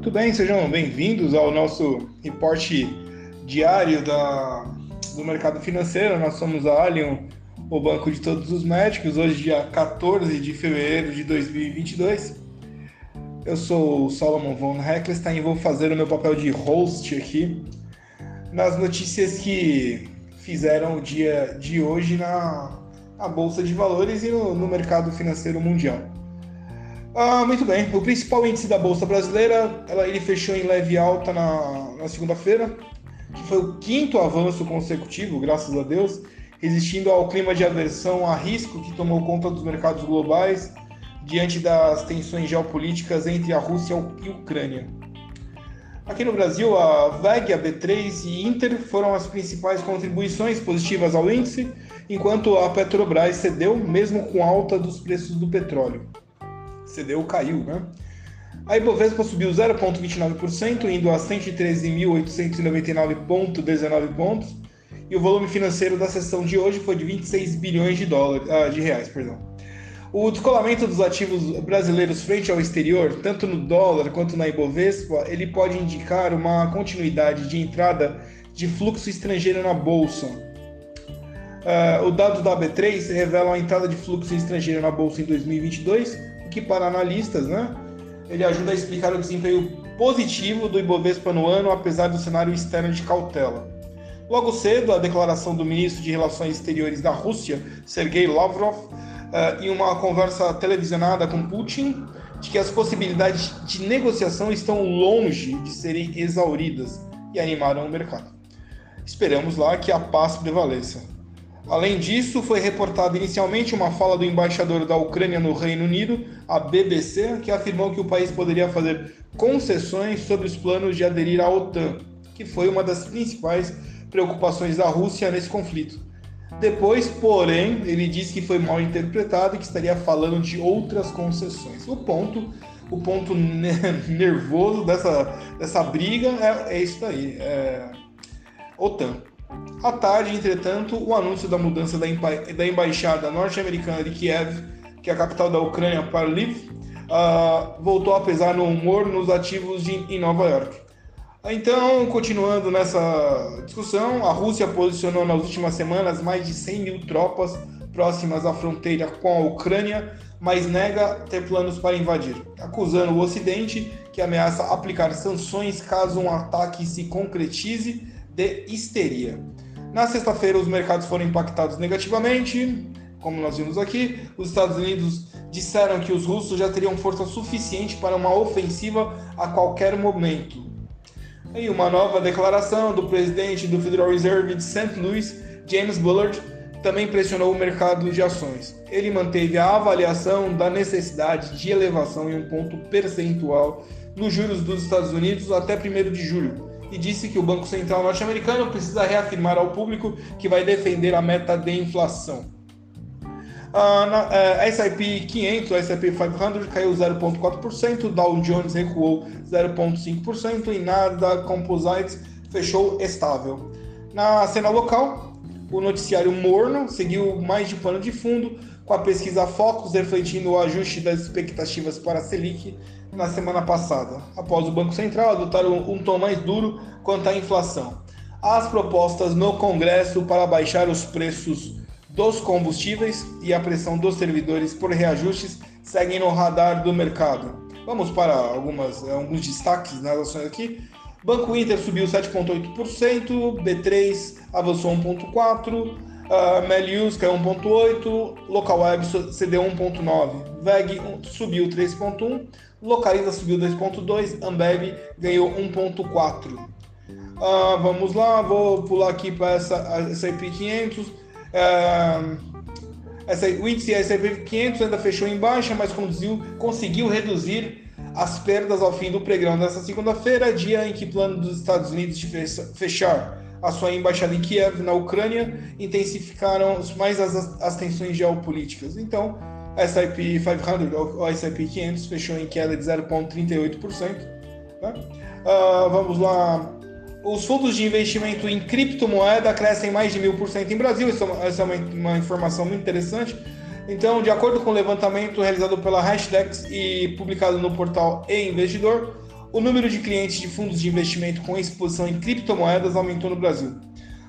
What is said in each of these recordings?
Muito bem, sejam bem-vindos ao nosso reporte diário da, do mercado financeiro. Nós somos a Allion, o banco de todos os médicos, hoje, dia 14 de fevereiro de 2022. Eu sou o Solomon von Heckelstein e vou fazer o meu papel de host aqui nas notícias que fizeram o dia de hoje na, na Bolsa de Valores e no, no mercado financeiro mundial. Ah, muito bem. O principal índice da Bolsa Brasileira, ela, ele fechou em leve alta na, na segunda-feira, que foi o quinto avanço consecutivo, graças a Deus, resistindo ao clima de aversão a risco que tomou conta dos mercados globais diante das tensões geopolíticas entre a Rússia e a Ucrânia. Aqui no Brasil, a VEG, a B3 e Inter foram as principais contribuições positivas ao índice, enquanto a Petrobras cedeu, mesmo com alta dos preços do petróleo. CDU caiu, né? A Ibovespa subiu 0,29%, indo a 113.899,19 pontos, e o volume financeiro da sessão de hoje foi de 26 bilhões de dólares, ah, de reais, perdão. O descolamento dos ativos brasileiros frente ao exterior, tanto no dólar quanto na Ibovespa, ele pode indicar uma continuidade de entrada de fluxo estrangeiro na bolsa. Uh, o dado da B3 revela a entrada de fluxo estrangeiro na bolsa em 2022 que para analistas, né, ele ajuda a explicar o desempenho positivo do Ibovespa no ano, apesar do cenário externo de cautela. Logo cedo, a declaração do ministro de Relações Exteriores da Rússia, Sergei Lavrov, uh, em uma conversa televisionada com Putin, de que as possibilidades de negociação estão longe de serem exauridas e animaram o mercado. Esperamos lá que a paz prevaleça. Além disso, foi reportada inicialmente uma fala do embaixador da Ucrânia no Reino Unido, a BBC, que afirmou que o país poderia fazer concessões sobre os planos de aderir à OTAN, que foi uma das principais preocupações da Rússia nesse conflito. Depois, porém, ele disse que foi mal interpretado e que estaria falando de outras concessões. O ponto, o ponto nervoso dessa, dessa briga é, é isso aí, é OTAN. À tarde, entretanto, o anúncio da mudança da, da embaixada norte-americana de Kiev, que é a capital da Ucrânia, para Lviv, uh, voltou a pesar no humor nos ativos de, em Nova York. Então, continuando nessa discussão, a Rússia posicionou nas últimas semanas mais de 100 mil tropas próximas à fronteira com a Ucrânia, mas nega ter planos para invadir, acusando o Ocidente que ameaça aplicar sanções caso um ataque se concretize de histeria. Na sexta-feira, os mercados foram impactados negativamente, como nós vimos aqui. Os Estados Unidos disseram que os russos já teriam força suficiente para uma ofensiva a qualquer momento. E uma nova declaração do presidente do Federal Reserve de St. Louis, James Bullard, também pressionou o mercado de ações. Ele manteve a avaliação da necessidade de elevação em um ponto percentual nos juros dos Estados Unidos até 1 de julho, e disse que o Banco Central norte-americano precisa reafirmar ao público que vai defender a meta de inflação. A uh, S&P 500, a S&P 500 caiu 0,4%, Dow Jones recuou 0,5% e Nasdaq Composites fechou estável. Na cena local, o noticiário morno seguiu mais de pano de fundo, com a pesquisa Focus refletindo o ajuste das expectativas para a Selic na semana passada, após o Banco Central adotar um, tom mais duro quanto à inflação. As propostas no Congresso para baixar os preços dos combustíveis e a pressão dos servidores por reajustes seguem no radar do mercado. Vamos para algumas, alguns destaques nas ações aqui. Banco Inter subiu 7,8%, B3 avançou 1,4%, uh, Melius caiu 1,8%, Localweb cedeu 1,9%, VEG subiu 3,1%, Localiza subiu 2,2%, Ambev ganhou 1,4%. Uh, vamos lá, vou pular aqui para essa S&P 500. Uh, essa, o índice S&P 500 ainda fechou em baixa, mas conseguiu, reduzir as perdas ao fim do pregão dessa segunda-feira, dia em que o plano dos Estados Unidos de fechar a sua embaixada em Kiev, na Ucrânia, intensificaram mais as, as tensões geopolíticas. Então, S&P 500 ou S&P 500 fechou em queda de 0,38%. Né? Uh, vamos lá. Os fundos de investimento em criptomoeda crescem mais de mil por cento em Brasil. Isso é, essa é uma, uma, informação muito interessante. Então, de acordo com o levantamento realizado pela Hashdex e publicado no portal E Investidor, o número de clientes de fundos de investimento com exposição em criptomoedas aumentou no Brasil.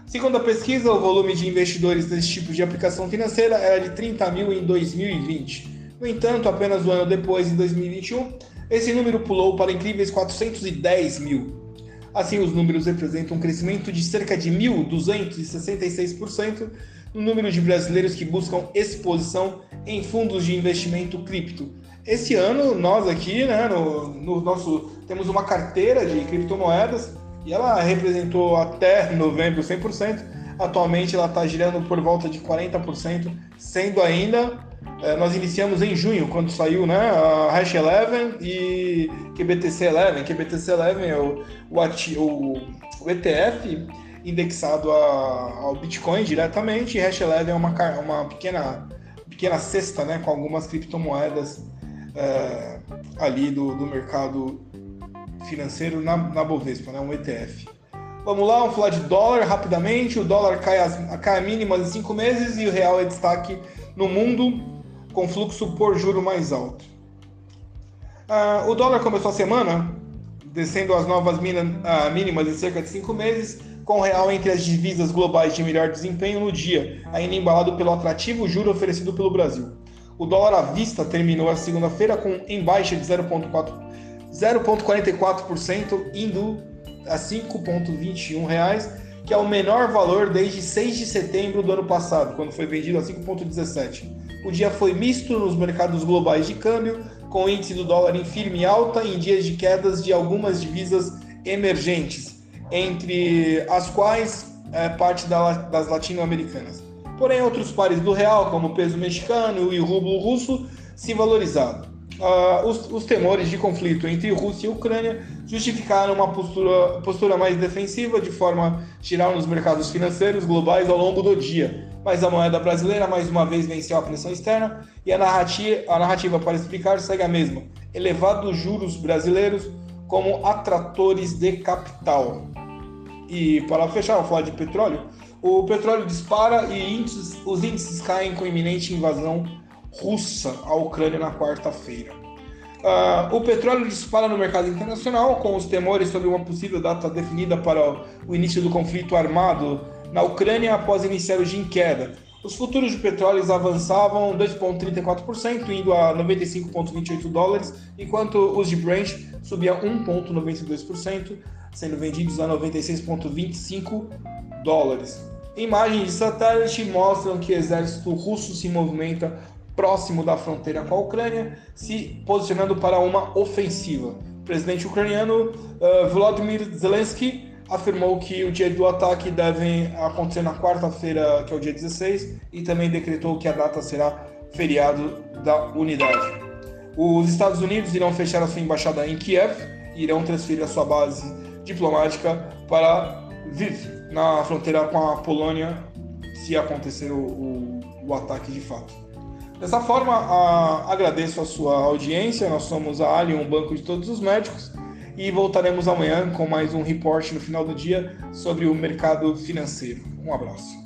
Segundo a pesquisa, o volume de investidores desse tipo de aplicação financeira era de 30 mil em 2020. No entanto, apenas um ano depois, em 2021, esse número pulou para incríveis 410 mil. Assim, os números representam um crescimento de cerca de 1.266% no número de brasileiros que buscam exposição em fundos de investimento cripto. Esse ano, nós aqui, né, no, no nosso, temos uma carteira de criptomoedas e ela representou até novembro 100%. Atualmente ela está girando por volta de 40%, sendo ainda é, nós iniciamos em junho, quando saiu né, a Hash 11 e QBTC 11. QBTC 11 é o, o, o ETF indexado a, ao Bitcoin diretamente, e Hash 11 é uma, uma pequena, pequena cesta né, com algumas criptomoedas é, ali do, do mercado financeiro na, na Bovespa, né, um ETF. Vamos lá, vamos falar de dólar rapidamente. O dólar cai, as, cai a mínima em cinco meses e o real é destaque no mundo com fluxo por juro mais alto. Ah, o dólar começou a semana descendo as novas ah, mínimas em cerca de cinco meses, com o real entre as divisas globais de melhor desempenho no dia, ainda embalado pelo atrativo juro oferecido pelo Brasil. O dólar à vista terminou a segunda-feira com em baixa de 0,44%, indo a 5,21 reais que é o menor valor desde 6 de setembro do ano passado, quando foi vendido a 5,17. O dia foi misto nos mercados globais de câmbio, com o índice do dólar em firme alta em dias de quedas de algumas divisas emergentes, entre as quais é, parte da, das latino-americanas. Porém, outros pares do real, como o peso mexicano e o rublo russo, se valorizaram uh, os, os, temores de conflito entre Rússia e Ucrânia justificaram uma postura, postura mais defensiva, de forma geral, nos mercados financeiros globais ao longo do dia. Mas a moeda brasileira, mais uma vez, venceu a pressão externa e a narrativa, a narrativa para explicar segue a mesma: elevados juros brasileiros como atratores de capital. E para fechar, vou falar de petróleo. O petróleo dispara e índices, os índices caem com iminente invasão russa à Ucrânia na quarta-feira. Uh, o petróleo dispara no mercado internacional, com os temores sobre uma possível data definida para o início do conflito armado na Ucrânia após iniciar o dia em queda. Os futuros de petróleo avançavam 2,34%, indo a 95,28 dólares, enquanto os de Brent subiam 1,92%, sendo vendidos a 96,25 dólares. Imagens de satélite mostram que o exército russo se movimenta próximo da fronteira com a Ucrânia, se posicionando para uma ofensiva. O presidente ucraniano uh, Volodymyr Zelensky afirmou que o dia do ataque deve acontecer na quarta-feira, que é o dia 16, e também decretou que a data será feriado da unidade. Os Estados Unidos irão fechar a sua embaixada em Kiev e irão transferir a sua base diplomática para Lviv, na fronteira com a Polônia, se acontecer o, o, o ataque de fato. Dessa forma, a, agradeço a sua audiência. Nós somos a Alien, um banco de todos os médicos, e voltaremos amanhã com mais um report no final do dia sobre o mercado financeiro. Um abraço.